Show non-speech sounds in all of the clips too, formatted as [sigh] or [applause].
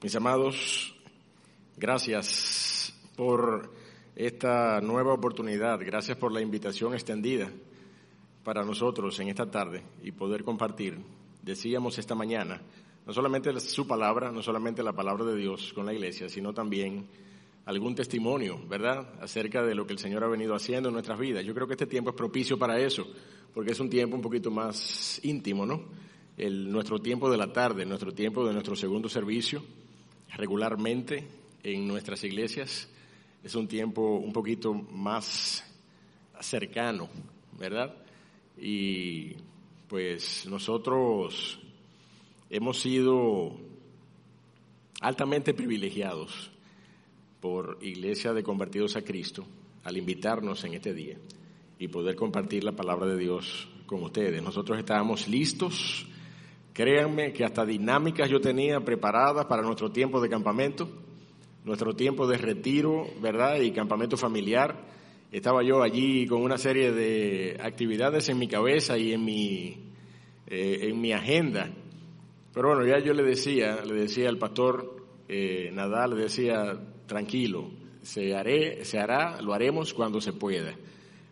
Mis amados, gracias por esta nueva oportunidad, gracias por la invitación extendida para nosotros en esta tarde y poder compartir. Decíamos esta mañana, no solamente su palabra, no solamente la palabra de Dios con la iglesia, sino también algún testimonio, ¿verdad?, acerca de lo que el Señor ha venido haciendo en nuestras vidas. Yo creo que este tiempo es propicio para eso, porque es un tiempo un poquito más íntimo, ¿no? El, nuestro tiempo de la tarde, nuestro tiempo de nuestro segundo servicio, regularmente en nuestras iglesias. Es un tiempo un poquito más cercano, ¿verdad? Y pues nosotros hemos sido altamente privilegiados por Iglesia de Convertidos a Cristo al invitarnos en este día y poder compartir la palabra de Dios con ustedes. Nosotros estábamos listos Créanme que hasta dinámicas yo tenía preparadas para nuestro tiempo de campamento, nuestro tiempo de retiro, ¿verdad? Y campamento familiar. Estaba yo allí con una serie de actividades en mi cabeza y en mi, eh, en mi agenda. Pero bueno, ya yo le decía, le decía al pastor eh, Nadal, le decía, tranquilo, se, haré, se hará, lo haremos cuando se pueda.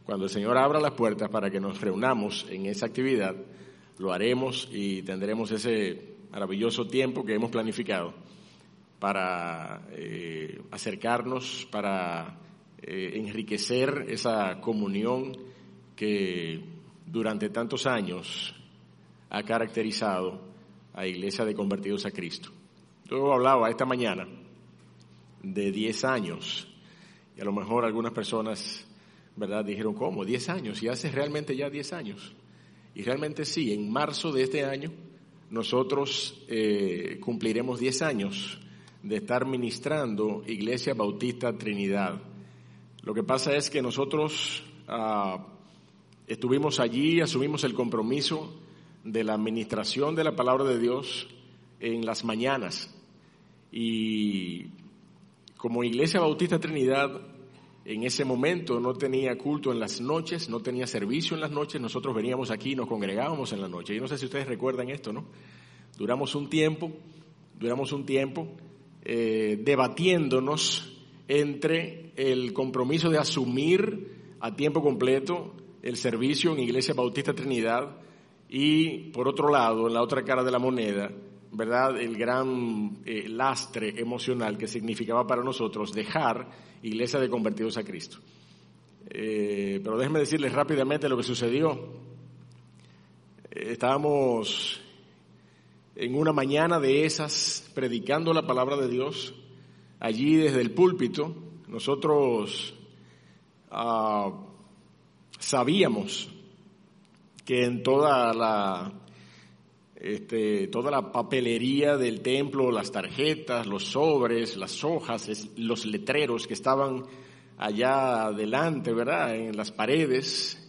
Cuando el Señor abra las puertas para que nos reunamos en esa actividad, lo haremos y tendremos ese maravilloso tiempo que hemos planificado para eh, acercarnos, para eh, enriquecer esa comunión que durante tantos años ha caracterizado a Iglesia de Convertidos a Cristo. Yo hablaba esta mañana de 10 años y a lo mejor algunas personas, ¿verdad?, dijeron, ¿cómo? 10 años, y hace realmente ya 10 años. Y realmente sí, en marzo de este año nosotros eh, cumpliremos 10 años de estar ministrando Iglesia Bautista Trinidad. Lo que pasa es que nosotros ah, estuvimos allí, asumimos el compromiso de la administración de la palabra de Dios en las mañanas. Y como Iglesia Bautista Trinidad en ese momento no tenía culto en las noches, no tenía servicio en las noches, nosotros veníamos aquí y nos congregábamos en la noche. Yo no sé si ustedes recuerdan esto, ¿no? Duramos un tiempo, duramos un tiempo eh, debatiéndonos entre el compromiso de asumir a tiempo completo el servicio en Iglesia Bautista Trinidad y, por otro lado, en la otra cara de la moneda, ¿verdad? El gran eh, lastre emocional que significaba para nosotros dejar Iglesia de Convertidos a Cristo. Eh, pero déjenme decirles rápidamente lo que sucedió. Estábamos en una mañana de esas predicando la palabra de Dios, allí desde el púlpito, nosotros ah, sabíamos que en toda la este, toda la papelería del templo, las tarjetas, los sobres, las hojas, los letreros que estaban allá adelante, ¿verdad? En las paredes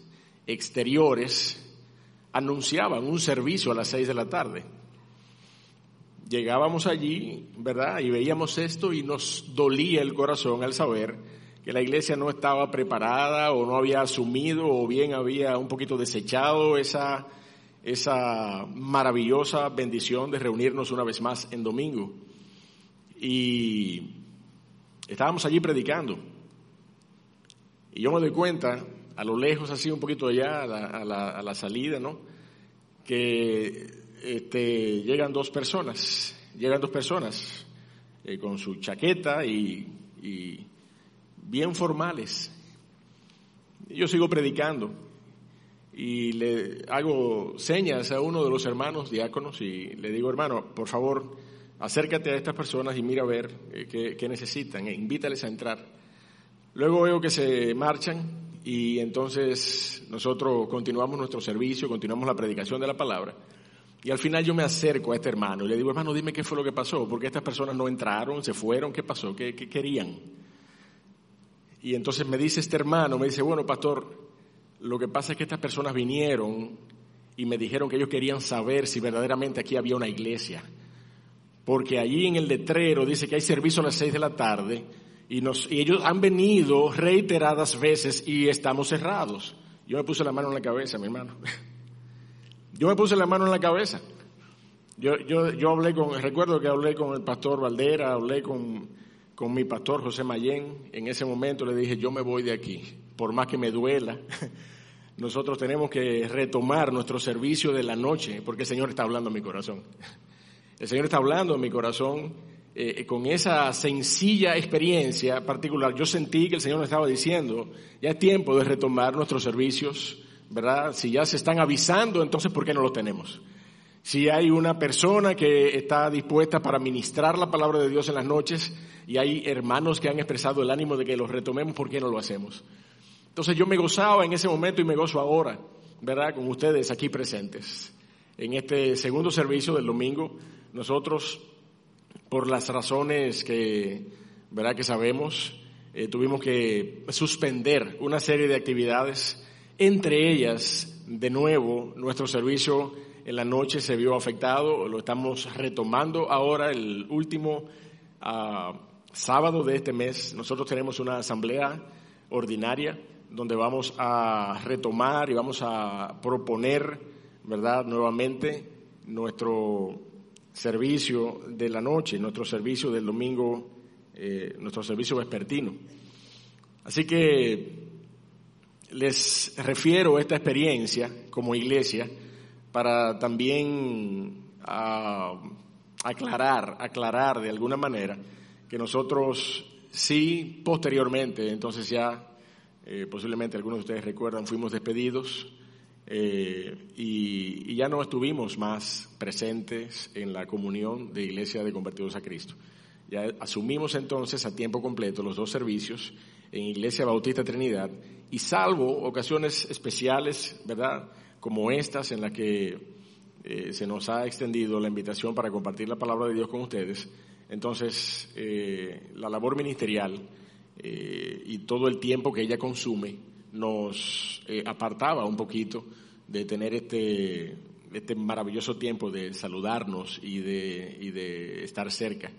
exteriores, anunciaban un servicio a las seis de la tarde. Llegábamos allí, ¿verdad? Y veíamos esto y nos dolía el corazón al saber que la iglesia no estaba preparada o no había asumido o bien había un poquito desechado esa esa maravillosa bendición de reunirnos una vez más en domingo. Y estábamos allí predicando. Y yo me doy cuenta, a lo lejos, así un poquito allá, a la, salida, ¿no? Que este, llegan dos personas, llegan dos personas eh, con su chaqueta y, y bien formales. Yo sigo predicando y le hago señas a uno de los hermanos diáconos y le digo, hermano, por favor, acércate a estas personas y mira a ver eh, qué, necesitan, e invítales a entrar. Luego veo que se marchan y entonces nosotros continuamos nuestro servicio, continuamos la predicación de la palabra. Y al final yo me acerco a este hermano y le digo, hermano, dime qué fue lo que pasó, porque estas personas no entraron, se fueron, ¿qué pasó? ¿Qué, qué querían? Y entonces me dice este hermano, me dice, bueno, pastor, lo que pasa es que estas personas vinieron y me dijeron que ellos querían saber si verdaderamente aquí había una iglesia. Porque allí en el letrero dice que hay servicio a las seis de la tarde y, ellos han venido reiteradas veces y estamos cerrados. Yo me puse la mano en la cabeza, mi hermano. [laughs] Yo me puse la mano en la cabeza. Yo hablé con, recuerdo que hablé con el pastor Valdera, hablé con, con mi pastor José Mayén. En ese momento le dije, yo me voy de aquí, por más que me duela. [laughs] Nosotros tenemos que retomar nuestro servicio de la noche, porque el Señor está hablando en mi corazón. El Señor está hablando en mi corazón eh, con esa sencilla experiencia particular. Yo sentí que el Señor me estaba diciendo, ya es tiempo de retomar nuestros servicios, ¿verdad? Si ya se están avisando, entonces ¿por qué no los tenemos? Si hay una persona que está dispuesta para ministrar la palabra de Dios en las noches y hay hermanos que han expresado el ánimo de que los retomemos, ¿por qué no lo hacemos? Entonces yo me gozaba en ese momento y me gozo ahora, ¿verdad? Con ustedes aquí presentes. En este segundo servicio del domingo, nosotros, por las razones que, ¿verdad? Que sabemos, eh, tuvimos que suspender una serie de actividades, entre ellas, de nuevo, nuestro servicio en la noche se vio afectado, lo estamos retomando ahora, el último ah, sábado de este mes, nosotros tenemos una asamblea ordinaria donde vamos a retomar y vamos a proponer, ¿verdad?, nuevamente nuestro servicio de la noche, nuestro servicio del domingo, eh, nuestro servicio vespertino. Así que les refiero esta experiencia como iglesia para también ah, aclarar, aclarar de alguna manera que nosotros sí posteriormente, entonces ya eh, posiblemente algunos de ustedes recuerdan, fuimos despedidos eh, y, ya no estuvimos más presentes en la comunión de Iglesia de Convertidos a Cristo. Ya asumimos entonces a tiempo completo los dos servicios en Iglesia Bautista Trinidad y salvo ocasiones especiales, ¿verdad? Como estas en las que eh, se nos ha extendido la invitación para compartir la palabra de Dios con ustedes, entonces la labor ministerial eh, y todo el tiempo que ella consume nos eh, apartaba un poquito de tener este, este maravilloso tiempo de saludarnos y de, y de estar cerca.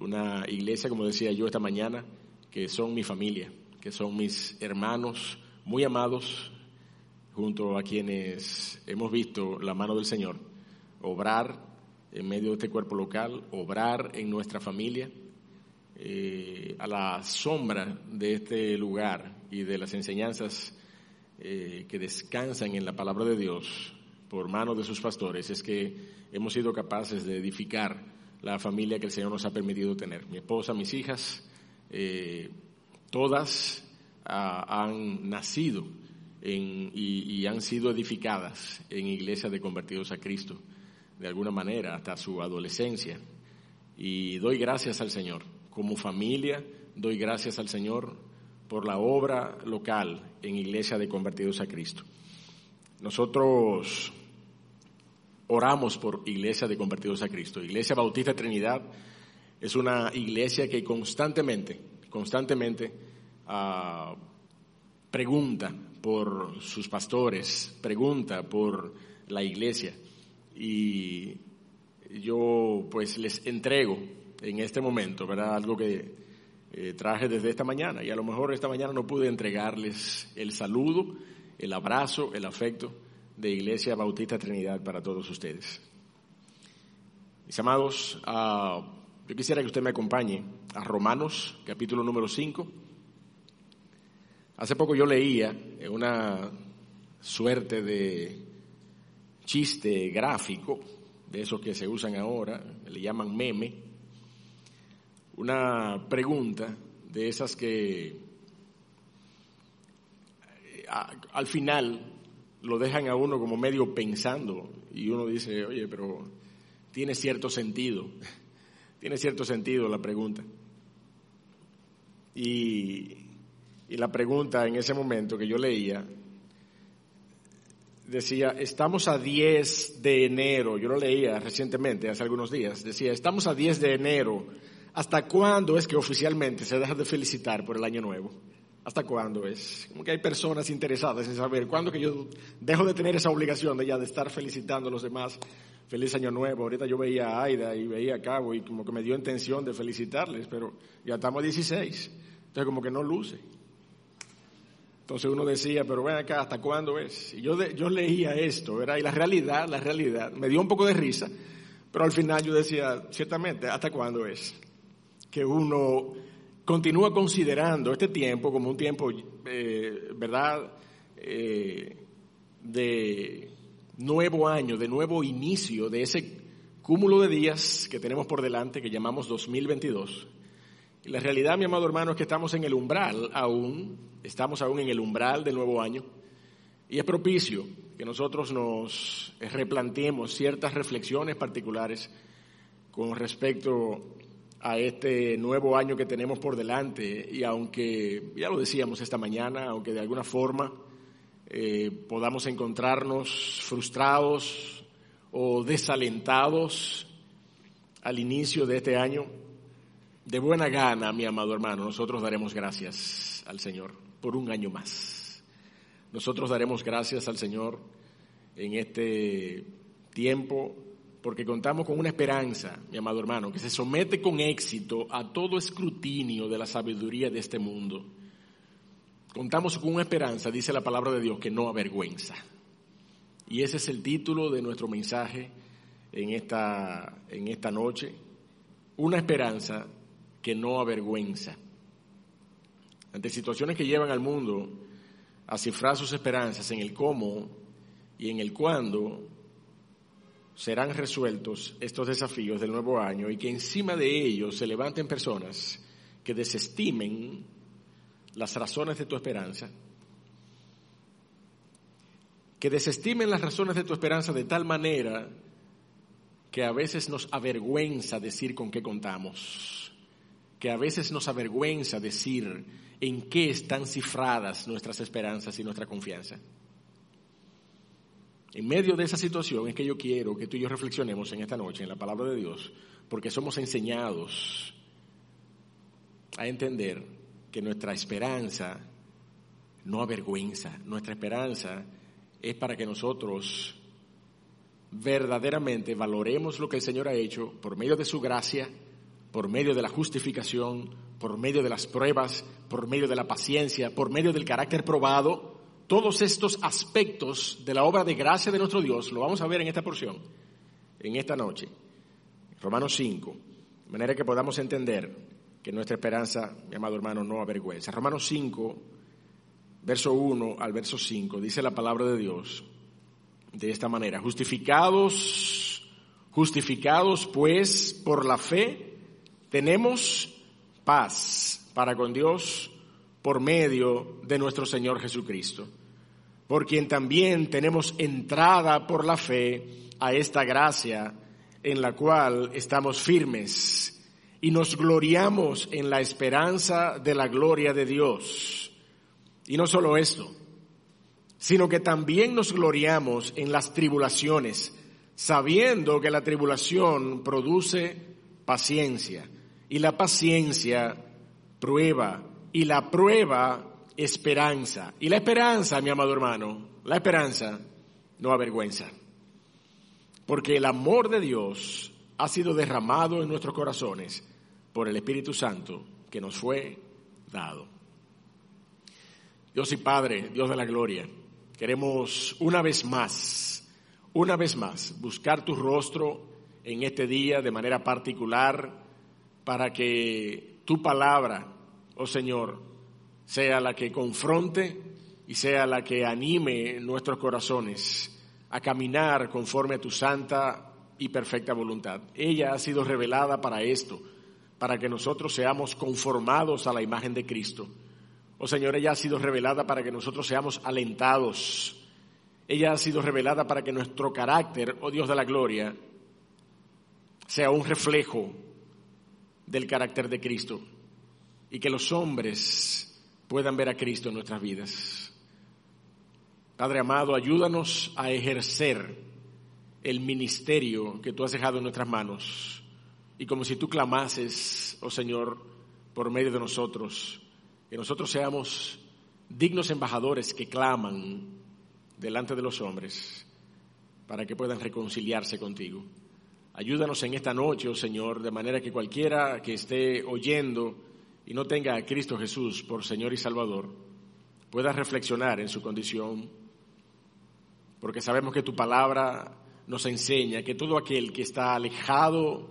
Una iglesia, como decía yo esta mañana, que son mi familia, que son mis hermanos muy amados, junto a quienes hemos visto la mano del Señor obrar en medio de este cuerpo local, obrar en nuestra familia eh, a la sombra de este lugar y de las enseñanzas eh, que descansan en la palabra de Dios por manos de sus pastores es que hemos sido capaces de edificar la familia que el Señor nos ha permitido tener. Mi esposa, mis hijas, eh, todas ah, han nacido y, y, han sido edificadas en iglesias de convertidos a Cristo, de alguna manera, hasta su adolescencia. Y doy gracias al Señor como familia, doy gracias al Señor por la obra local en Iglesia de Convertidos a Cristo. Nosotros oramos por Iglesia de Convertidos a Cristo. Iglesia Bautista Trinidad es una iglesia que constantemente, constantemente ah, pregunta por sus pastores, pregunta por la iglesia. Y yo pues les entrego en este momento, ¿verdad? Algo que eh, traje desde esta mañana y a lo mejor esta mañana no pude entregarles el saludo, el abrazo, el afecto de Iglesia Bautista Trinidad para todos ustedes. Mis amados, ah, yo quisiera que usted me acompañe a Romanos, capítulo número 5. Hace poco yo leía una suerte de chiste gráfico, de esos que se usan ahora, le llaman meme, una pregunta de esas que eh, al final lo dejan a uno como medio pensando y uno dice, oye, pero tiene cierto sentido, tiene cierto sentido la pregunta. Y, y la pregunta en ese momento que yo leía decía, estamos a 10 de enero, yo lo leía recientemente, hace algunos días, decía, estamos a 10 de enero ¿Hasta cuándo es que oficialmente se deja de felicitar por el año nuevo? ¿Hasta cuándo es? Como que hay personas interesadas en saber cuándo que yo dejo de tener esa obligación de ya de estar felicitando a los demás. Feliz año nuevo. Ahorita yo veía a Aida y veía a Cabo y como que me dio intención de felicitarles, pero ya estamos a 16. Entonces como que no luce. Entonces uno decía, pero ven acá, ¿hasta cuándo es? Y yo, yo leía esto, ¿verdad? Y la realidad, la realidad, me dio un poco de risa, Pero al final yo decía, ciertamente, ¿hasta cuándo es? Que uno continúa considerando este tiempo como un tiempo, eh, ¿verdad?, eh, de nuevo año, de nuevo inicio de ese cúmulo de días que tenemos por delante que llamamos 2022. Y la realidad, mi amado hermano, es que estamos en el umbral aún, estamos aún en el umbral del nuevo año y es propicio que nosotros nos replanteemos ciertas reflexiones particulares con respecto a este nuevo año que tenemos por delante y aunque, ya lo decíamos esta mañana, aunque de alguna forma eh, podamos encontrarnos frustrados o desalentados al inicio de este año, de buena gana, mi amado hermano, nosotros daremos gracias al Señor por un año más. Nosotros daremos gracias al Señor en este tiempo porque contamos con una esperanza, mi amado hermano, que se somete con éxito a todo escrutinio de la sabiduría de este mundo. Contamos con una esperanza, dice la palabra de Dios, que no avergüenza. Y ese es el título de nuestro mensaje en esta, en esta noche. Una esperanza que no avergüenza. Ante situaciones que llevan al mundo a cifrar sus esperanzas en el cómo y en el cuándo, serán resueltos estos desafíos del nuevo año y que encima de ellos se levanten personas que desestimen las razones de tu esperanza, que desestimen las razones de tu esperanza de tal manera que a veces nos avergüenza decir con qué contamos, que a veces nos avergüenza decir en qué están cifradas nuestras esperanzas y nuestra confianza. En medio de esa situación es que yo quiero que tú y yo reflexionemos en esta noche en la palabra de Dios, porque somos enseñados a entender que nuestra esperanza no avergüenza, nuestra esperanza es para que nosotros verdaderamente valoremos lo que el Señor ha hecho por medio de su gracia, por medio de la justificación, por medio de las pruebas, por medio de la paciencia, por medio del carácter probado todos estos aspectos de la obra de gracia de nuestro Dios lo vamos a ver en esta porción, en esta noche, Romanos 5, de manera que podamos entender que nuestra esperanza, mi amado hermano, no avergüenza. Romanos 5, verso 1 al verso 5, dice la palabra de Dios de esta manera, justificados, justificados pues por la fe, tenemos paz para con Dios por medio de nuestro Señor Jesucristo por quien también tenemos entrada por la fe a esta gracia en la cual estamos firmes y nos gloriamos en la esperanza de la gloria de Dios. Y no solo esto, sino que también nos gloriamos en las tribulaciones, sabiendo que la tribulación produce paciencia y la paciencia prueba y la prueba esperanza. Y la esperanza, mi amado hermano, la esperanza no avergüenza. Porque el amor de Dios ha sido derramado en nuestros corazones por el Espíritu Santo que nos fue dado. Dios y Padre, Dios de la gloria, queremos una vez más, una vez más, buscar tu rostro en este día de manera particular para que tu palabra, oh Señor, sea la que confronte y sea la que anime nuestros corazones a caminar conforme a tu santa y perfecta voluntad. Ella ha sido revelada para esto, para que nosotros seamos conformados a la imagen de Cristo. Oh Señor, ella ha sido revelada para que nosotros seamos alentados. Ella ha sido revelada para que nuestro carácter, oh Dios de la gloria, sea un reflejo del carácter de Cristo y que los hombres puedan ver a Cristo en nuestras vidas. Padre amado, ayúdanos a ejercer el ministerio que tú has dejado en nuestras manos. Y como si tú clamases, oh Señor, por medio de nosotros, que nosotros seamos dignos embajadores que claman delante de los hombres para que puedan reconciliarse contigo. Ayúdanos en esta noche, oh Señor, de manera que cualquiera que esté oyendo y no tenga a Cristo Jesús por Señor y Salvador, pueda reflexionar en su condición, porque sabemos que tu palabra nos enseña que todo aquel que está alejado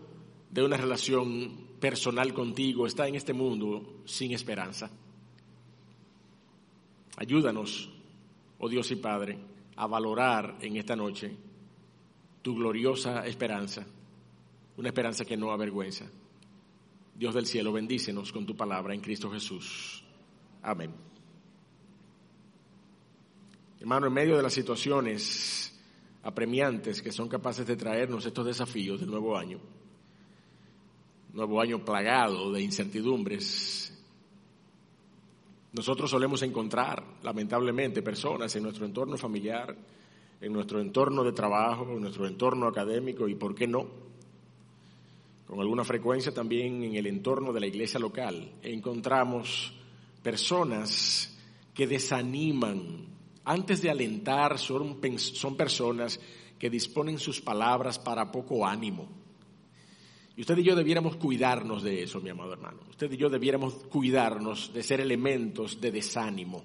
de una relación personal contigo está en este mundo sin esperanza. Ayúdanos, oh Dios y Padre, a valorar en esta noche tu gloriosa esperanza, una esperanza que no avergüenza. Dios del cielo, bendícenos con tu palabra en Cristo Jesús. Amén. Hermano, en medio de las situaciones apremiantes que son capaces de traernos estos desafíos del nuevo año, nuevo año plagado de incertidumbres, nosotros solemos encontrar, lamentablemente, personas en nuestro entorno familiar, en nuestro entorno de trabajo, en nuestro entorno académico y, ¿por qué no? Con alguna frecuencia también en el entorno de la iglesia local encontramos personas que desaniman. Antes de alentar son, son personas que disponen sus palabras para poco ánimo. Y usted y yo debiéramos cuidarnos de eso, mi amado hermano. Usted y yo debiéramos cuidarnos de ser elementos de desánimo.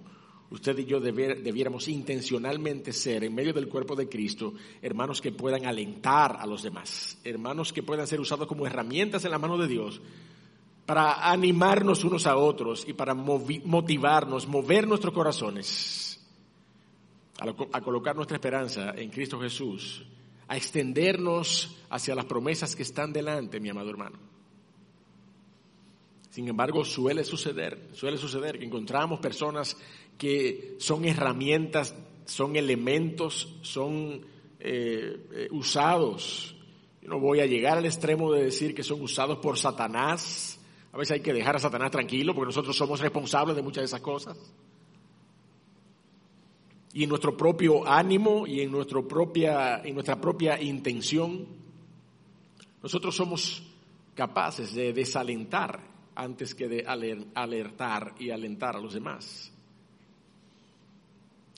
Usted y yo debiéramos intencionalmente ser, en medio del cuerpo de Cristo, hermanos que puedan alentar a los demás, hermanos que puedan ser usados como herramientas en la mano de Dios para animarnos unos a otros y para motivarnos, mover nuestros corazones a colocar nuestra esperanza en Cristo Jesús a extendernos hacia las promesas que están delante, mi amado hermano. Sin embargo, suele suceder, suele suceder que encontramos personas que son herramientas, son elementos, son eh, eh, usados. No voy a llegar al extremo de decir que son usados por Satanás. A veces hay que dejar a Satanás tranquilo porque nosotros somos responsables de muchas de esas cosas y en nuestro propio ánimo y en, propia, en nuestra propia intención, nosotros somos capaces de desalentar antes que de alertar y alentar a los demás.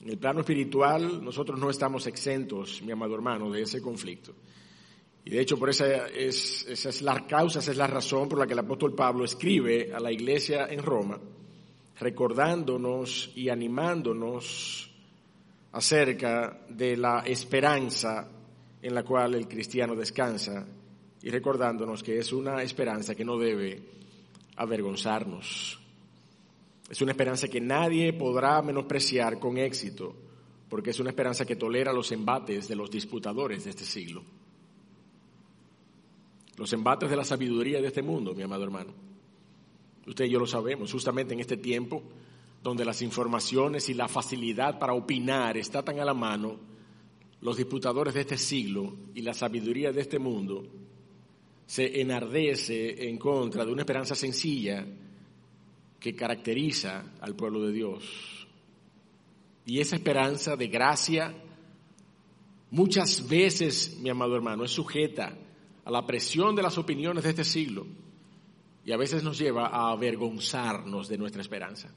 En el plano espiritual nosotros no estamos exentos, mi amado hermano, de ese conflicto. Y de hecho por esa es, esa es la causa, esa es la razón por la que el apóstol Pablo escribe a la iglesia en Roma, recordándonos y animándonos acerca de la esperanza en la cual el cristiano descansa y recordándonos que es una esperanza que no debe avergonzarnos. Es una esperanza que nadie podrá menospreciar con éxito, porque es una esperanza que tolera los embates de los disputadores de este siglo. Los embates de la sabiduría de este mundo, mi amado hermano. Usted y yo lo sabemos, justamente en este tiempo donde las informaciones y la facilidad para opinar está tan a la mano, los disputadores de este siglo y la sabiduría de este mundo se enardece en contra de una esperanza sencilla que caracteriza al pueblo de Dios. Y esa esperanza de gracia muchas veces, mi amado hermano, es sujeta a la presión de las opiniones de este siglo y a veces nos lleva a avergonzarnos de nuestra esperanza.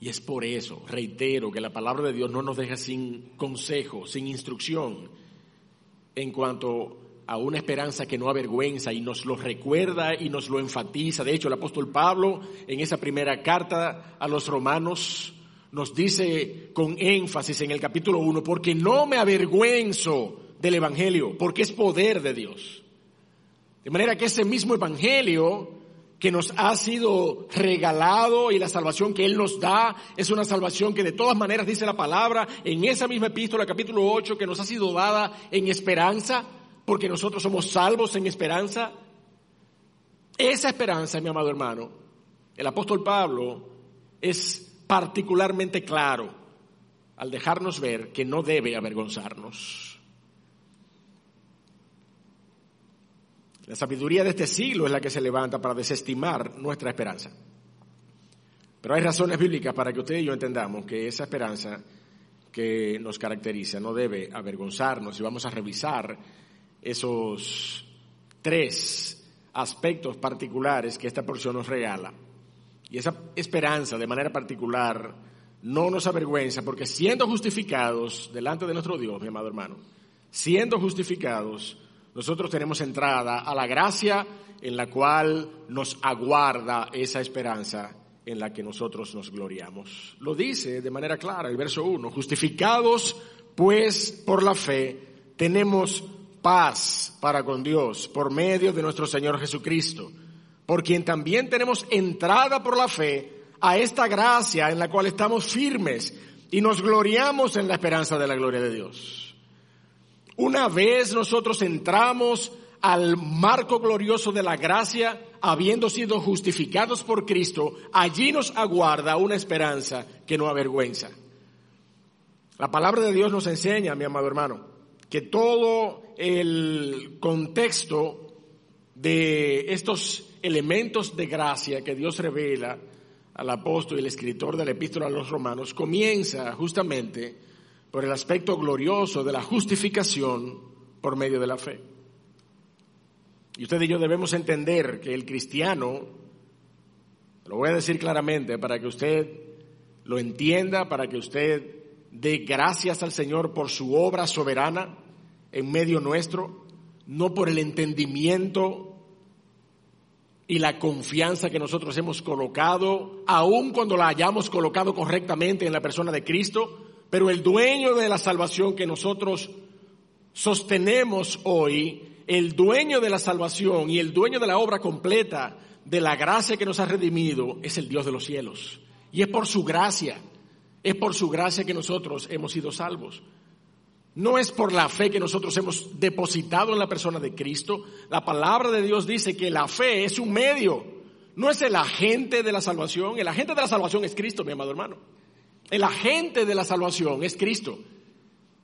Y es por eso, reitero, que la palabra de Dios no nos deja sin consejo, sin instrucción en cuanto a una esperanza que no avergüenza y nos lo recuerda y nos lo enfatiza. De hecho, el apóstol Pablo en esa primera carta a los romanos nos dice con énfasis en el capítulo 1, porque no me avergüenzo del Evangelio, porque es poder de Dios. De manera que ese mismo Evangelio que nos ha sido regalado y la salvación que Él nos da es una salvación que de todas maneras dice la palabra en esa misma epístola, capítulo 8, que nos ha sido dada en esperanza, porque nosotros somos salvos en esperanza. Esa esperanza, mi amado hermano, el apóstol Pablo es particularmente claro al dejarnos ver que no debe avergonzarnos. La sabiduría de este siglo es la que se levanta para desestimar nuestra esperanza. Pero hay razones bíblicas para que usted y yo entendamos que esa esperanza que nos caracteriza no debe avergonzarnos y vamos a revisar esos tres aspectos particulares que esta porción nos regala. Y esa esperanza de manera particular no nos avergüenza porque siendo justificados delante de nuestro Dios, mi amado hermano, siendo justificados, nosotros tenemos entrada a la gracia en la cual nos aguarda esa esperanza en la que nosotros nos gloriamos. Lo dice de manera clara el verso 1, justificados pues por la fe, tenemos paz para con Dios por medio de nuestro Señor Jesucristo, por quien también tenemos entrada por la fe a esta gracia en la cual estamos firmes y nos gloriamos en la esperanza de la gloria de Dios. Una vez nosotros entramos al marco glorioso de la gracia, habiendo sido justificados por Cristo, allí nos aguarda una esperanza que no avergüenza. La palabra de Dios nos enseña, mi amado hermano, que todo el contexto de estos elementos de gracia que Dios revela al apóstol y el escritor de la epístola a los romanos comienza justamente por el aspecto glorioso de la justificación por medio de la fe. Y usted y yo debemos entender que el cristiano, lo voy a decir claramente para que usted lo entienda, para que usted dé gracias al Señor por su obra soberana en medio nuestro, no por el entendimiento y la confianza que nosotros hemos colocado, aun cuando la hayamos colocado correctamente en la persona de Cristo, pero el dueño de la salvación que nosotros sostenemos hoy el dueño de la salvación y el dueño de la obra completa de la gracia que nos ha redimido es el Dios de los cielos. Y es por su gracia, es por su gracia que nosotros hemos sido salvos. No es por la fe que nosotros hemos depositado en la persona de Cristo. La palabra de Dios dice que la fe es un medio, no es el agente de la salvación. El agente de la salvación es Cristo, mi amado hermano. El agente de la salvación es Cristo.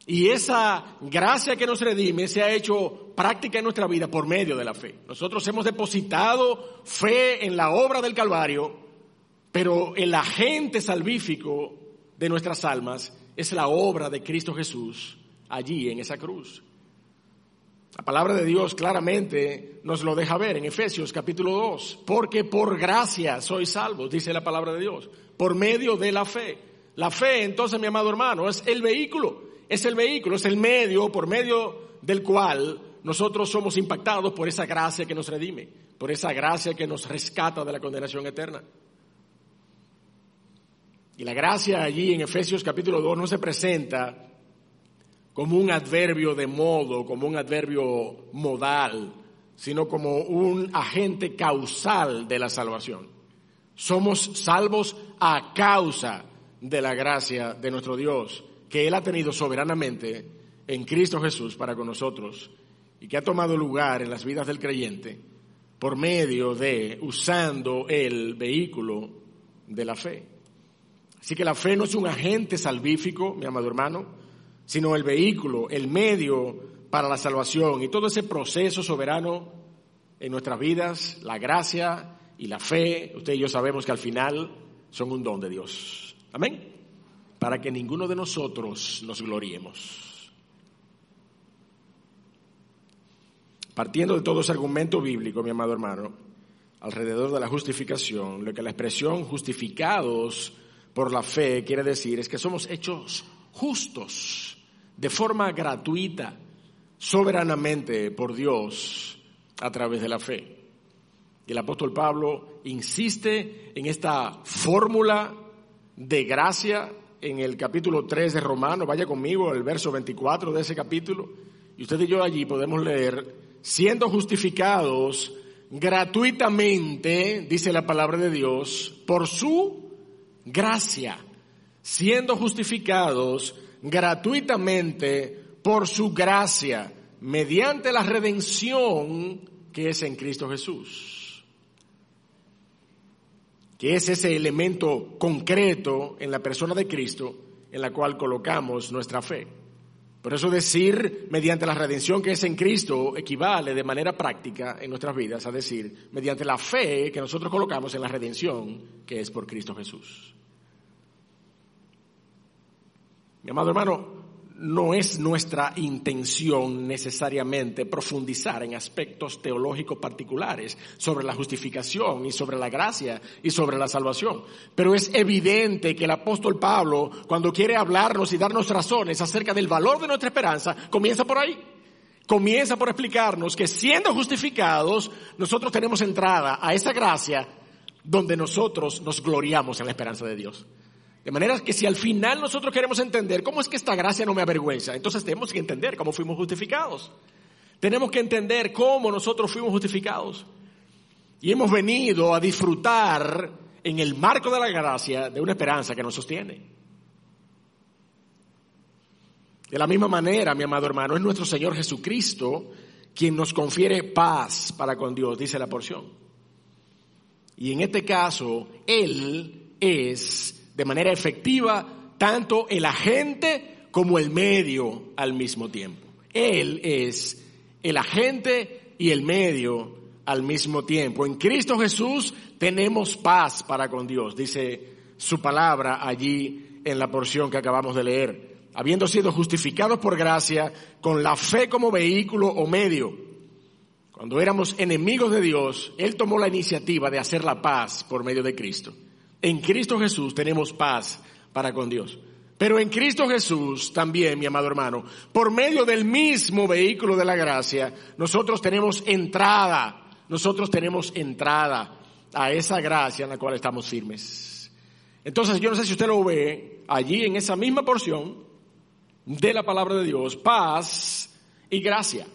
Y esa gracia que nos redime se ha hecho práctica en nuestra vida por medio de la fe. Nosotros hemos depositado fe en la obra del Calvario, pero el agente salvífico de nuestras almas es la obra de Cristo Jesús allí en esa cruz. La palabra de Dios claramente nos lo deja ver en Efesios capítulo 2, porque por gracia sois salvos, dice la palabra de Dios, por medio de la fe. La fe, entonces, mi amado hermano, es el vehículo es el vehículo, es el medio por medio del cual nosotros somos impactados por esa gracia que nos redime, por esa gracia que nos rescata de la condenación eterna. Y la gracia allí en Efesios capítulo 2 no se presenta como un adverbio de modo, como un adverbio modal, sino como un agente causal de la salvación. Somos salvos a causa de la gracia de nuestro Dios que Él ha tenido soberanamente en Cristo Jesús para con nosotros y que ha tomado lugar en las vidas del creyente por medio de, usando el vehículo de la fe. Así que la fe no es un agente salvífico, mi amado hermano, sino el vehículo, el medio para la salvación y todo ese proceso soberano en nuestras vidas, la gracia y la fe, usted y yo sabemos que al final son un don de Dios. Amén para que ninguno de nosotros nos gloriemos. Partiendo de todo ese argumento bíblico, mi amado hermano, alrededor de la justificación, lo que la expresión justificados por la fe quiere decir es que somos hechos justos de forma gratuita, soberanamente por Dios a través de la fe. Y el apóstol Pablo insiste en esta fórmula de gracia en el capítulo 3 de Romanos, vaya conmigo el verso 24 de ese capítulo, y usted y yo allí podemos leer, siendo justificados gratuitamente, dice la palabra de Dios, por su gracia, siendo justificados gratuitamente por su gracia, mediante la redención que es en Cristo Jesús que es ese elemento concreto en la persona de Cristo en la cual colocamos nuestra fe. Por eso decir mediante la redención que es en Cristo equivale de manera práctica en nuestras vidas a decir mediante la fe que nosotros colocamos en la redención que es por Cristo Jesús. Mi amado hermano, no es nuestra intención necesariamente profundizar en aspectos teológicos particulares sobre la justificación y sobre la gracia y sobre la salvación. Pero es evidente que el apóstol Pablo, cuando quiere hablarnos y darnos razones acerca del valor de nuestra esperanza, comienza por ahí. Comienza por explicarnos que siendo justificados, nosotros tenemos entrada a esa gracia donde nosotros nos gloriamos en la esperanza de Dios De manera que si al final nosotros queremos entender cómo es que esta gracia no me avergüenza, entonces tenemos que entender cómo fuimos justificados. Tenemos que entender cómo nosotros fuimos justificados. Y hemos venido a disfrutar en el marco de la gracia de una esperanza que nos sostiene. De la misma manera, mi amado hermano, es nuestro Señor Jesucristo quien nos confiere paz para con Dios, dice la porción. Y en este caso, Él es de manera efectiva tanto el agente como el medio al mismo tiempo. Él es el agente y el medio al mismo tiempo. En Cristo Jesús tenemos paz para con Dios, dice su palabra allí en la porción que acabamos de leer. Habiendo sido justificados por gracia, con la fe como vehículo o medio. Cuando éramos enemigos de Dios, Él tomó la iniciativa de hacer la paz por medio de Cristo. En Cristo Jesús tenemos paz para con Dios. Pero en Cristo Jesús también, mi amado hermano, por medio del mismo vehículo de la gracia, nosotros tenemos entrada nosotros tenemos entrada a esa gracia en la cual estamos firmes. Entonces, yo no sé si usted lo ve allí en esa misma porción de la palabra de Dios, paz y gracia.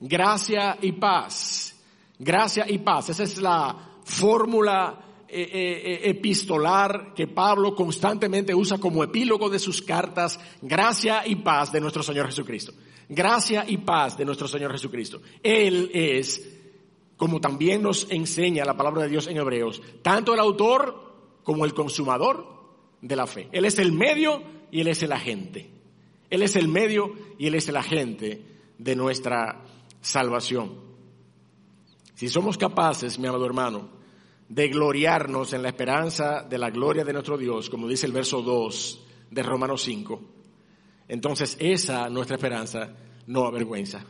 Gracia y paz. Gracia y paz. Esa es la fórmula epistolar que Pablo constantemente usa como epílogo de sus cartas. Gracia y paz de nuestro Señor Jesucristo. Gracia y paz de nuestro Señor Jesucristo. Él es como también nos enseña la palabra de Dios en Hebreos, tanto el autor como el consumador de la fe. Él es el medio y Él es el agente. Él es el medio y Él es el agente de nuestra salvación. Si somos capaces, mi amado hermano, de gloriarnos en la esperanza de la gloria de nuestro Dios, como dice el verso 2 de Romanos 5, entonces esa nuestra esperanza no avergüenza.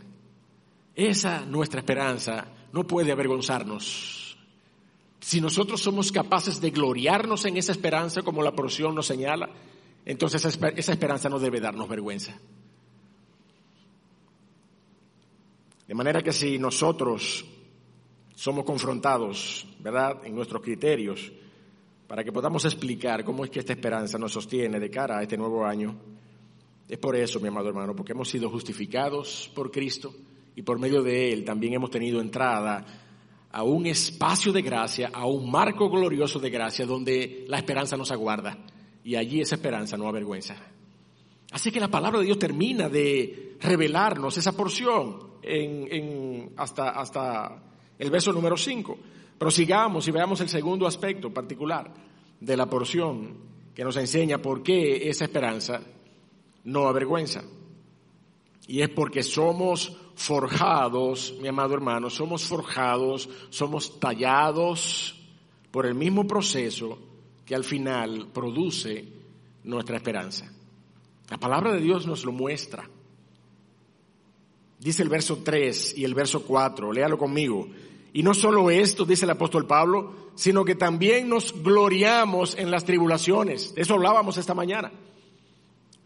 Esa nuestra esperanza no puede avergonzarnos. Si nosotros somos capaces de gloriarnos en esa esperanza como la porción nos señala, entonces esa esperanza no debe darnos vergüenza. De manera que si nosotros somos confrontados, ¿verdad?, en nuestros criterios, para que podamos explicar cómo es que esta esperanza nos sostiene de cara a este nuevo año, es por eso, mi amado hermano, porque hemos sido justificados por Cristo y por medio de él también hemos tenido entrada a un espacio de gracia, a un marco glorioso de gracia donde la esperanza nos aguarda y allí esa esperanza no avergüenza. Así que la palabra de Dios termina de revelarnos esa porción en, hasta, hasta el verso número 5. Prosigamos y veamos el segundo aspecto particular de la porción que nos enseña por qué esa esperanza no avergüenza. Y es porque somos forjados, mi amado hermano, somos forjados, somos tallados por el mismo proceso que al final produce nuestra esperanza. La palabra de Dios nos lo muestra. Dice el verso 3 y el verso 4, léalo conmigo. Y no solo esto, dice el apóstol Pablo, sino que también nos gloriamos en las tribulaciones. Eso hablábamos esta mañana.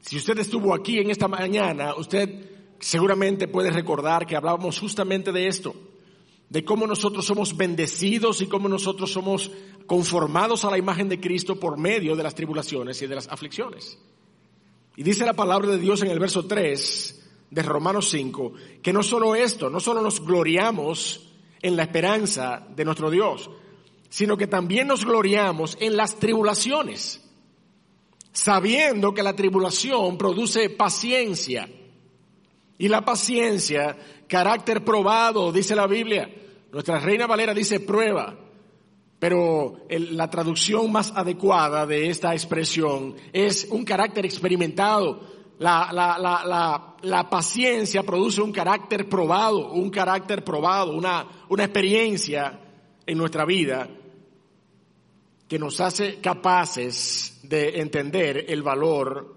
Si usted estuvo aquí en esta mañana, usted seguramente puede recordar que hablábamos justamente de esto, de cómo nosotros somos bendecidos y cómo nosotros somos conformados a la imagen de Cristo por medio de las tribulaciones y de las aflicciones. Y dice la palabra de Dios en el verso 3 de Romanos 5, que no solo esto, no solo nos gloriamos en la esperanza de nuestro Dios, sino que también nos gloriamos en las tribulaciones, sabiendo que la tribulación produce paciencia y la paciencia, carácter probado, dice la Biblia. Nuestra Reina Valera dice prueba, pero la traducción más adecuada de esta expresión es un carácter experimentado. La, la, la, la, paciencia produce un carácter probado, un carácter probado, una, una experiencia en nuestra vida que nos hace capaces de entender el valor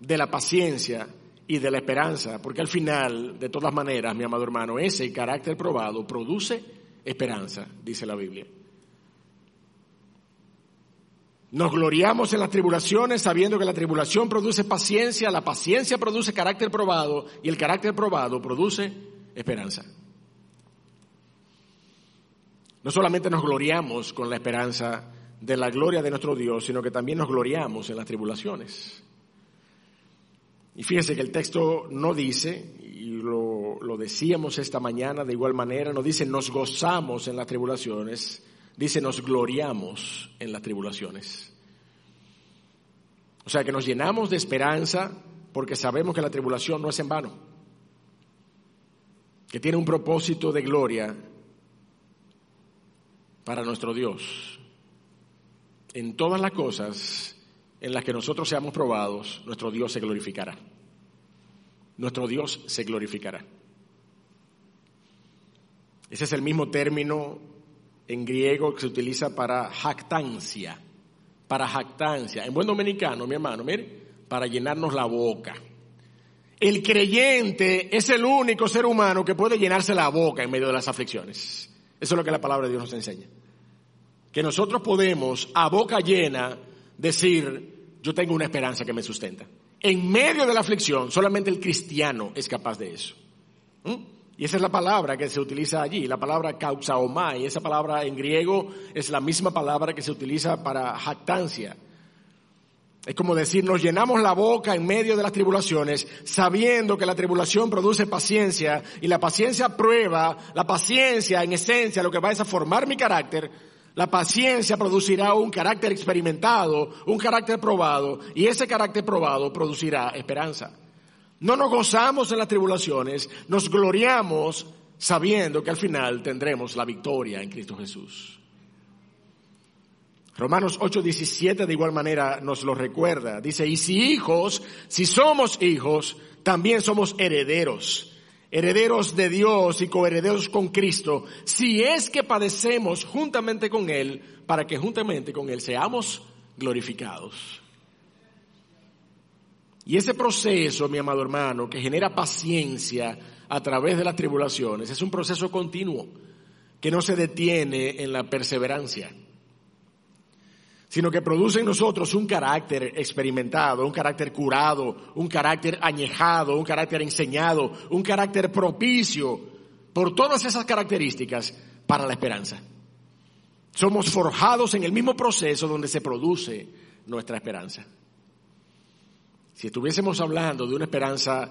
de la paciencia y de la esperanza, porque al final, de todas maneras, mi amado hermano, ese carácter probado produce esperanza, dice la Biblia. Nos gloriamos en las tribulaciones sabiendo que la tribulación produce paciencia, la paciencia produce carácter probado y el carácter probado produce esperanza. No solamente nos gloriamos con la esperanza de la gloria de nuestro Dios, sino que también nos gloriamos en las tribulaciones. Y fíjese que el texto no dice, y lo, lo, decíamos esta mañana de igual manera, no dice nos gozamos en las tribulaciones, dice nos gloriamos en las tribulaciones. O sea que nos llenamos de esperanza porque sabemos que la tribulación no es en vano, que tiene un propósito de gloria para nuestro Dios. En todas las cosas en las que nosotros seamos probados, nuestro Dios se glorificará. Nuestro Dios se glorificará. Ese es el mismo término en griego que se utiliza para jactancia. Para jactancia. En buen dominicano, mi hermano, mire, para llenarnos la boca. El creyente es el único ser humano que puede llenarse la boca en medio de las aflicciones. Eso es lo que la palabra de Dios nos enseña. Que nosotros podemos a boca llena decir, yo tengo una esperanza que me sustenta. En medio de la aflicción, solamente el cristiano es capaz de eso. ¿Mm? Y esa es la palabra que se utiliza allí, la palabra y Esa palabra en griego es la misma palabra que se utiliza para jactancia. Es como decir, nos llenamos la boca en medio de las tribulaciones, sabiendo que la tribulación produce paciencia y la paciencia prueba, la paciencia en esencia lo que va es a formar mi carácter, la paciencia producirá un carácter experimentado, un carácter probado y ese carácter probado producirá esperanza. No nos gozamos en las tribulaciones, nos gloriamos sabiendo que al final tendremos la victoria en Cristo Jesús. Romanos 8:17 de igual manera nos lo recuerda. Dice, y si hijos, si somos hijos, también somos herederos. Herederos de Dios y coherederos con Cristo, si es que padecemos juntamente con Él, para que juntamente con Él seamos glorificados. Y ese proceso, mi amado hermano, que genera paciencia a través de las tribulaciones, es un proceso continuo que no se detiene en la perseverancia sino que produce en nosotros un carácter experimentado, un carácter curado, un carácter añejado, un carácter enseñado, un carácter propicio por todas esas características para la esperanza. Somos forjados en el mismo proceso donde se produce nuestra esperanza. Si estuviésemos hablando de una esperanza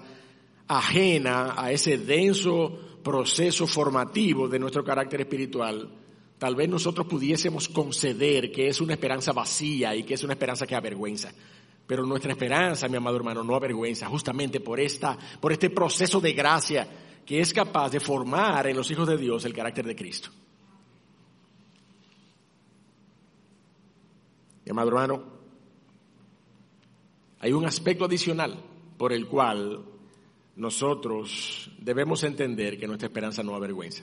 ajena a ese denso proceso formativo de nuestro carácter espiritual, tal vez nosotros pudiésemos conceder que es una esperanza vacía y que es una esperanza que avergüenza. Pero nuestra esperanza, mi amado hermano, no avergüenza, justamente por esta, por este proceso de gracia que es capaz de formar en los hijos de Dios el carácter de Cristo. Mi amado hermano, hay un aspecto adicional por el cual nosotros debemos entender que nuestra esperanza no avergüenza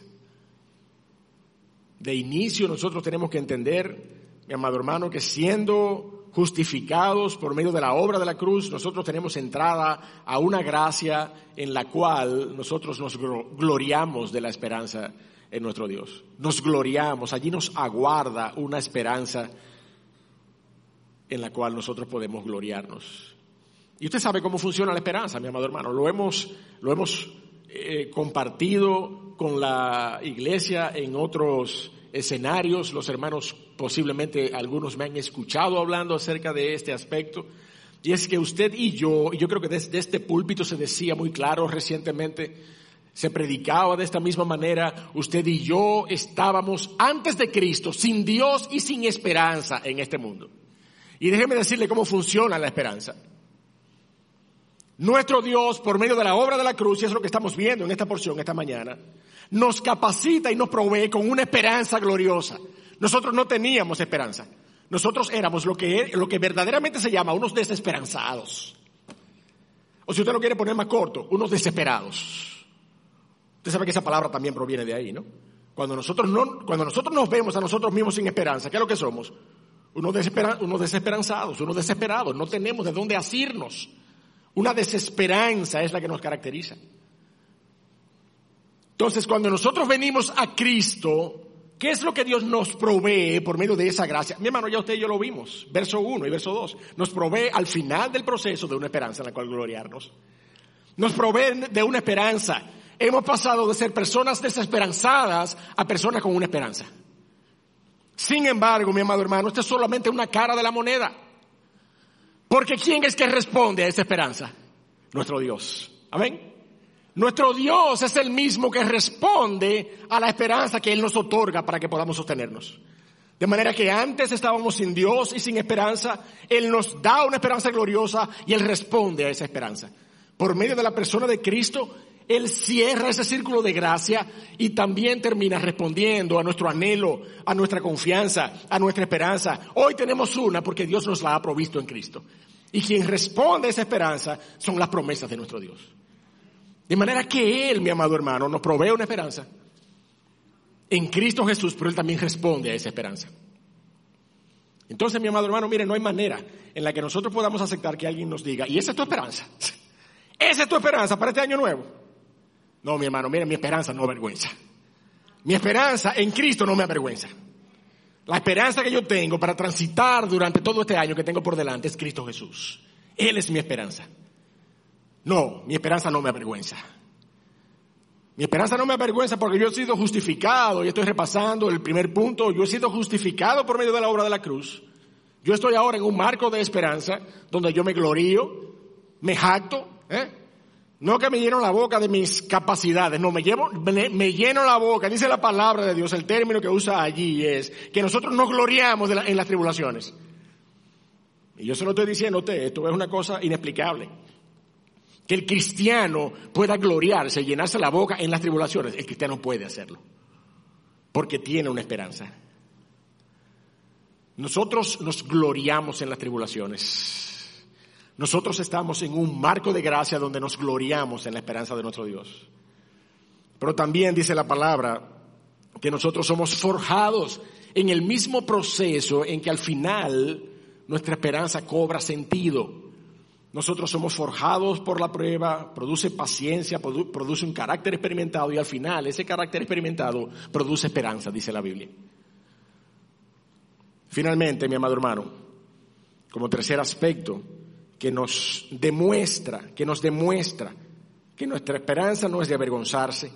de inicio nosotros tenemos que entender, mi amado hermano, que siendo justificados por medio de la obra de la cruz, nosotros tenemos entrada a una gracia en la cual nosotros nos gloriamos de la esperanza en nuestro Dios. Nos gloriamos, allí nos aguarda una esperanza en la cual nosotros podemos gloriarnos. Y usted sabe cómo funciona la esperanza, mi amado hermano. Lo hemos, lo hemos eh, compartido con la iglesia en otros escenarios. Los hermanos posiblemente algunos me han escuchado hablando acerca de este aspecto. Y es que usted y yo, y yo creo que desde este púlpito se decía muy claro recientemente, se predicaba de esta misma manera, usted y yo estábamos antes de Cristo, sin Dios y sin esperanza en este mundo. Y déjeme decirle cómo funciona la esperanza. Nuestro Dios, por medio de la obra de la cruz, y es lo que estamos viendo en esta porción esta mañana, nos capacita y nos provee con una esperanza gloriosa. Nosotros no teníamos esperanza. Nosotros éramos lo que, lo que verdaderamente se llama unos desesperanzados. O si usted lo quiere poner más corto, unos desesperados. Usted sabe que esa palabra también proviene de ahí, ¿no? Cuando nosotros, no, cuando nosotros nos vemos a nosotros mismos sin esperanza, ¿qué es lo que somos? Unos, unos desesperanzados, unos desesperados. No tenemos de dónde asirnos. Una desesperanza es la que nos caracteriza. Entonces, cuando nosotros venimos a Cristo, ¿qué es lo que Dios nos provee por medio de esa gracia? Mi hermano, ya usted y yo lo vimos, verso 1 y verso 2. Nos provee al final del proceso de una esperanza en la cual gloriarnos. Nos provee de una esperanza. Hemos pasado de ser personas desesperanzadas a personas con una esperanza. Sin embargo, mi amado hermano, esto es solamente una cara de la moneda. Porque ¿quién es que responde a esa esperanza? Nuestro Dios. Amén. Nuestro Dios es el mismo que responde a la esperanza que Él nos otorga para que podamos sostenernos. De manera que antes estábamos sin Dios y sin esperanza, Él nos da una esperanza gloriosa y Él responde a esa esperanza. Por medio de la persona de Cristo, Él cierra ese círculo de gracia y también termina respondiendo a nuestro anhelo, a nuestra confianza, a nuestra esperanza. Hoy tenemos una porque Dios nos la ha provisto en Cristo. Y quien responde a esa esperanza son las promesas de nuestro Dios. De manera que Él, mi amado hermano, nos provee una esperanza en Cristo Jesús, pero Él también responde a esa esperanza. Entonces, mi amado hermano, mire, no hay manera en la que nosotros podamos aceptar que alguien nos diga, y esa es tu esperanza, [laughs] esa es tu esperanza para este año nuevo. No, mi hermano, mire, mi esperanza no avergüenza. Mi esperanza en Cristo no me avergüenza. La esperanza que yo tengo para transitar durante todo este año que tengo por delante es Cristo Jesús. Él es mi esperanza. No, mi esperanza no me avergüenza. Mi esperanza no me avergüenza porque yo he sido justificado, y estoy repasando el primer punto, yo he sido justificado por medio de la obra de la cruz. Yo estoy ahora en un marco de esperanza donde yo me glorío, me jacto, ¿eh? No que me lleno la boca de mis capacidades, no, me, llevo, me, lleno la boca, dice la palabra de Dios, el término que usa allí es que nosotros nos gloriamos en las tribulaciones. Y yo se lo estoy diciendo a usted, esto es una cosa inexplicable que el cristiano pueda gloriarse, llenarse la boca en las tribulaciones. El cristiano puede hacerlo, porque tiene una esperanza. Nosotros nos gloriamos en las tribulaciones. Nosotros estamos en un marco de gracia donde nos gloriamos en la esperanza de nuestro Dios. Pero también dice la palabra que nosotros somos forjados en el mismo proceso en que al final nuestra esperanza cobra sentido. Nosotros somos forjados por la prueba, produce paciencia, produce un carácter experimentado y al final ese carácter experimentado produce esperanza, dice la Biblia. Finalmente, mi amado hermano, como tercer aspecto que nos demuestra, que nos demuestra que nuestra esperanza no es de avergonzarse,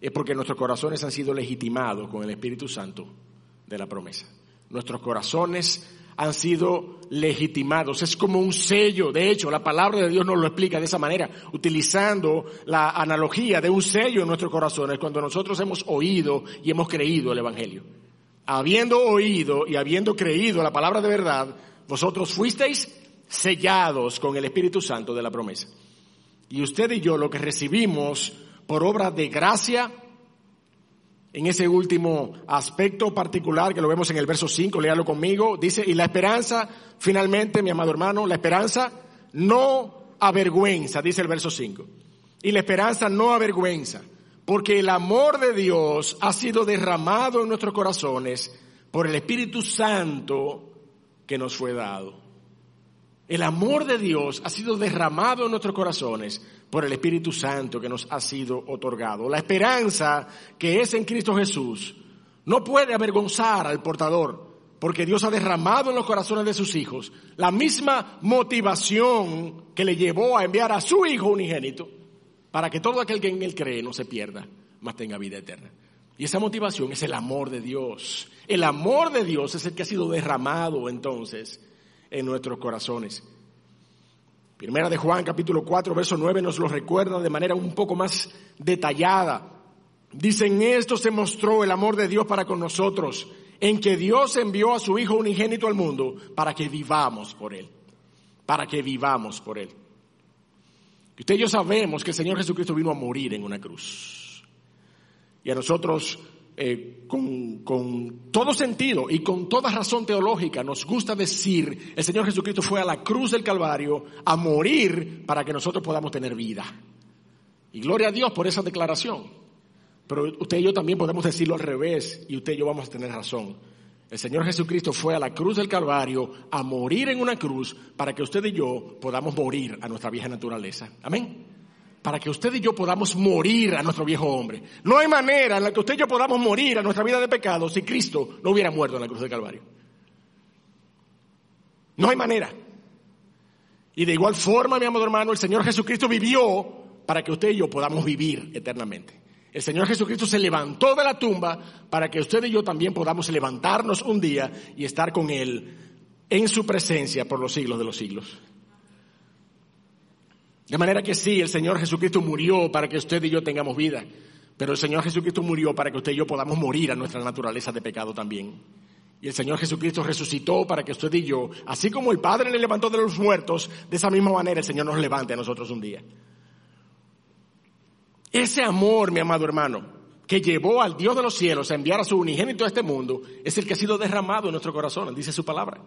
es porque nuestros corazones han sido legitimados con el Espíritu Santo de la promesa. Nuestros corazones han sido legitimados. Es como un sello. De hecho, la palabra de Dios nos lo explica de esa manera, utilizando la analogía de un sello en nuestros corazones cuando nosotros hemos oído y hemos creído el Evangelio. Habiendo oído y habiendo creído la palabra de verdad, vosotros fuisteis sellados con el Espíritu Santo de la promesa. Y usted y yo lo que recibimos por obra de gracia, en ese último aspecto particular que lo vemos en el verso 5, léalo conmigo, dice, y la esperanza, finalmente, mi amado hermano, la esperanza no avergüenza, dice el verso 5. Y la esperanza no avergüenza, porque el amor de Dios ha sido derramado en nuestros corazones por el Espíritu Santo que nos fue dado. El amor de Dios ha sido derramado en nuestros corazones por el Espíritu Santo que nos ha sido otorgado. La esperanza que es en Cristo Jesús no puede avergonzar al portador, porque Dios ha derramado en los corazones de sus hijos la misma motivación que le llevó a enviar a su Hijo unigénito para que todo aquel que en él cree no se pierda, mas tenga vida eterna. Y esa motivación es el amor de Dios. El amor de Dios es el que ha sido derramado entonces en nuestros corazones. Primera de Juan capítulo 4 verso 9 nos lo recuerda de manera un poco más detallada. Dice, en esto se mostró el amor de Dios para con nosotros, en que Dios envió a su Hijo unigénito al mundo para que vivamos por Él, para que vivamos por Él. Y usted y yo sabemos que el Señor Jesucristo vino a morir en una cruz. Y a nosotros eh, con, con, todo sentido y con toda razón teológica nos gusta decir, el Señor Jesucristo fue a la cruz del Calvario a morir para que nosotros podamos tener vida. Y gloria a Dios por esa declaración. Pero usted y yo también podemos decirlo al revés y usted y yo vamos a tener razón. El Señor Jesucristo fue a la cruz del Calvario a morir en una cruz para que usted y yo podamos morir a nuestra vieja naturaleza. Amén para que usted y yo podamos morir a nuestro viejo hombre. No hay manera en la que usted y yo podamos morir a nuestra vida de pecado si Cristo no hubiera muerto en la cruz del Calvario. No hay manera. Y de igual forma, mi amado hermano, el Señor Jesucristo vivió para que usted y yo podamos vivir eternamente. El Señor Jesucristo se levantó de la tumba para que usted y yo también podamos levantarnos un día y estar con Él en su presencia por los siglos de los siglos. De manera que sí, el Señor Jesucristo murió para que usted y yo tengamos vida, pero el Señor Jesucristo murió para que usted y yo podamos morir a nuestra naturaleza de pecado también. Y el Señor Jesucristo resucitó para que usted y yo, así como el Padre le levantó de los muertos, de esa misma manera el Señor nos levante a nosotros un día. Ese amor, mi amado hermano, que llevó al Dios de los cielos a enviar a su unigénito a este mundo, es el que ha sido derramado en nuestro corazón, dice su palabra.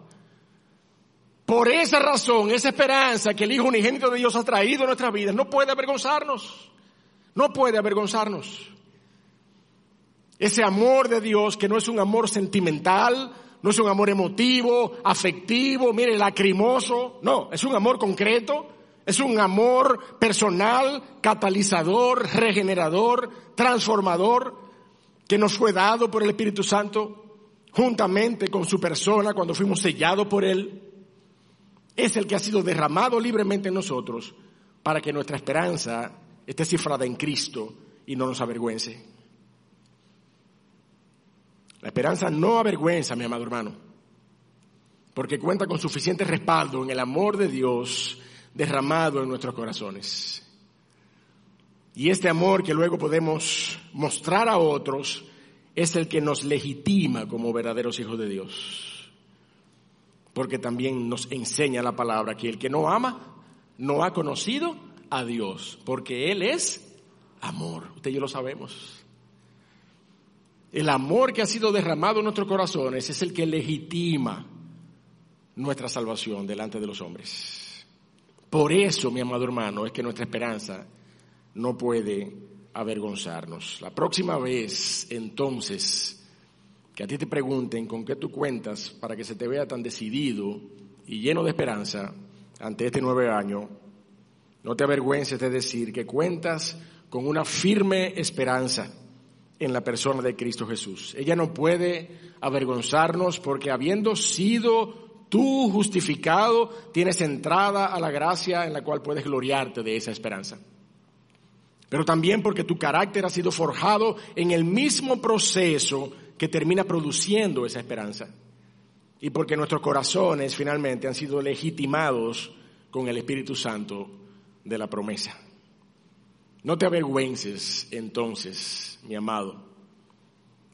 Por esa razón, esa esperanza que el Hijo unigénito de Dios ha traído a nuestras vidas, no puede avergonzarnos. No puede avergonzarnos. Ese amor de Dios que no es un amor sentimental, no es un amor emotivo, afectivo, mire, lacrimoso, no, es un amor concreto es un amor personal, catalizador, regenerador, transformador, que nos fue dado por el Espíritu Santo juntamente con su persona cuando fuimos sellados por Él. Es el que ha sido derramado libremente en nosotros para que nuestra esperanza esté cifrada en Cristo y no nos avergüence. La esperanza no avergüenza, mi amado hermano, porque cuenta con suficiente respaldo en el amor de Dios derramado en nuestros corazones. Y este amor que luego podemos mostrar a otros es el que nos legitima como verdaderos hijos de Dios. Porque también nos enseña la palabra que el que no ama no ha conocido a Dios, porque Él es amor. Usted y yo lo sabemos. El amor que ha sido derramado en nuestros corazones es el que legitima nuestra salvación delante de los hombres. Por eso, mi amado hermano, es que nuestra esperanza no puede avergonzarnos. La próxima vez, entonces, que a ti te pregunten con qué tú cuentas para que se te vea tan decidido y lleno de esperanza ante este nuevo año, no te avergüences de decir que cuentas con una firme esperanza en la persona de Cristo Jesús. Ella no puede avergonzarnos porque habiendo sido Tú, justificado, tienes entrada a la gracia en la cual puedes gloriarte de esa esperanza. Pero también porque tu carácter ha sido forjado en el mismo proceso que termina produciendo esa esperanza. Y porque nuestros corazones finalmente han sido legitimados con el Espíritu Santo de la promesa. No te avergüences entonces, mi amado,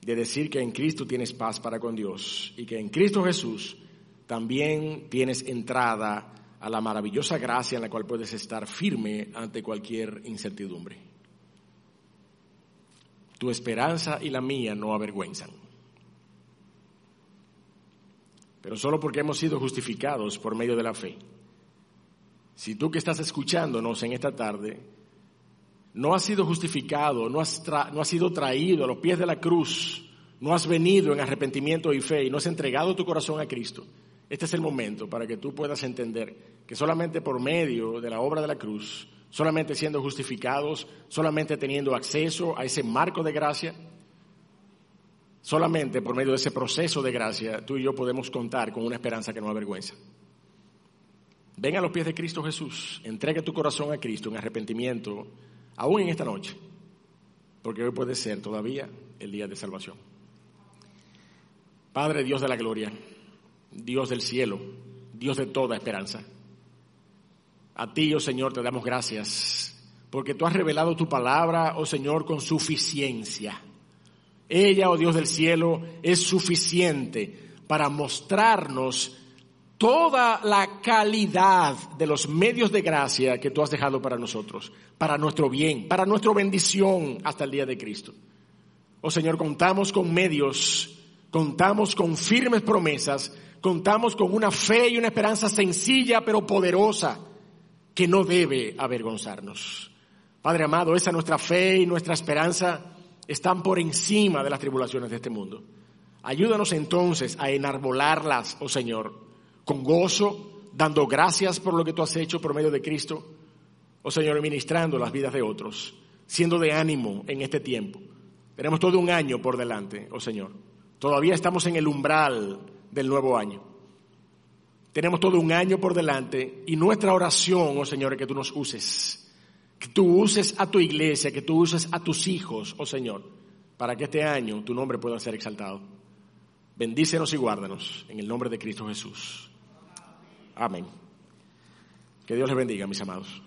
de decir que en Cristo tienes paz para con Dios y que en Cristo Jesús también tienes entrada a la maravillosa gracia en la cual puedes estar firme ante cualquier incertidumbre. Tu esperanza y la mía no avergüenzan. Pero solo porque hemos sido justificados por medio de la fe. Si tú que estás escuchándonos en esta tarde, no has sido justificado, no has, no has sido traído a los pies de la cruz, no has venido en arrepentimiento y fe y no has entregado tu corazón a Cristo, este es el momento para que tú puedas entender que solamente por medio de la obra de la cruz, solamente siendo justificados, solamente teniendo acceso a ese marco de gracia, solamente por medio de ese proceso de gracia, tú y yo podemos contar con una esperanza que no avergüenza. Ven a los pies de Cristo Jesús, entrega tu corazón a Cristo en arrepentimiento, aún en esta noche, porque hoy puede ser todavía el día de salvación. Padre Dios de la gloria. Dios del cielo, Dios de toda esperanza. A ti, oh Señor, te damos gracias porque tú has revelado tu palabra, oh Señor, con suficiencia. Ella, oh Dios del cielo, es suficiente para mostrarnos toda la calidad de los medios de gracia que tú has dejado para nosotros, para nuestro bien, para nuestra bendición hasta el día de Cristo. Oh Señor, contamos con medios, contamos con firmes promesas contamos con una fe y una esperanza sencilla pero poderosa que no debe avergonzarnos. Padre amado, esa nuestra fe y nuestra esperanza están por encima de las tribulaciones de este mundo. Ayúdanos entonces a enarbolarlas, oh Señor, con gozo, dando gracias por lo que tú has hecho por medio de Cristo, oh Señor, ministrando las vidas de otros, siendo de ánimo en este tiempo. Tenemos todo un año por delante, oh Señor. Todavía estamos en el umbral del nuevo año. Tenemos todo un año por delante y nuestra oración, oh Señor, es que tú nos uses, Que tú uses a tu iglesia, que tú uses a tus hijos, oh Señor, para que este año tu nombre pueda ser exaltado. Bendícenos y guárdanos en el nombre de Cristo Jesús. Amén. Que Dios les bendiga, mis amados.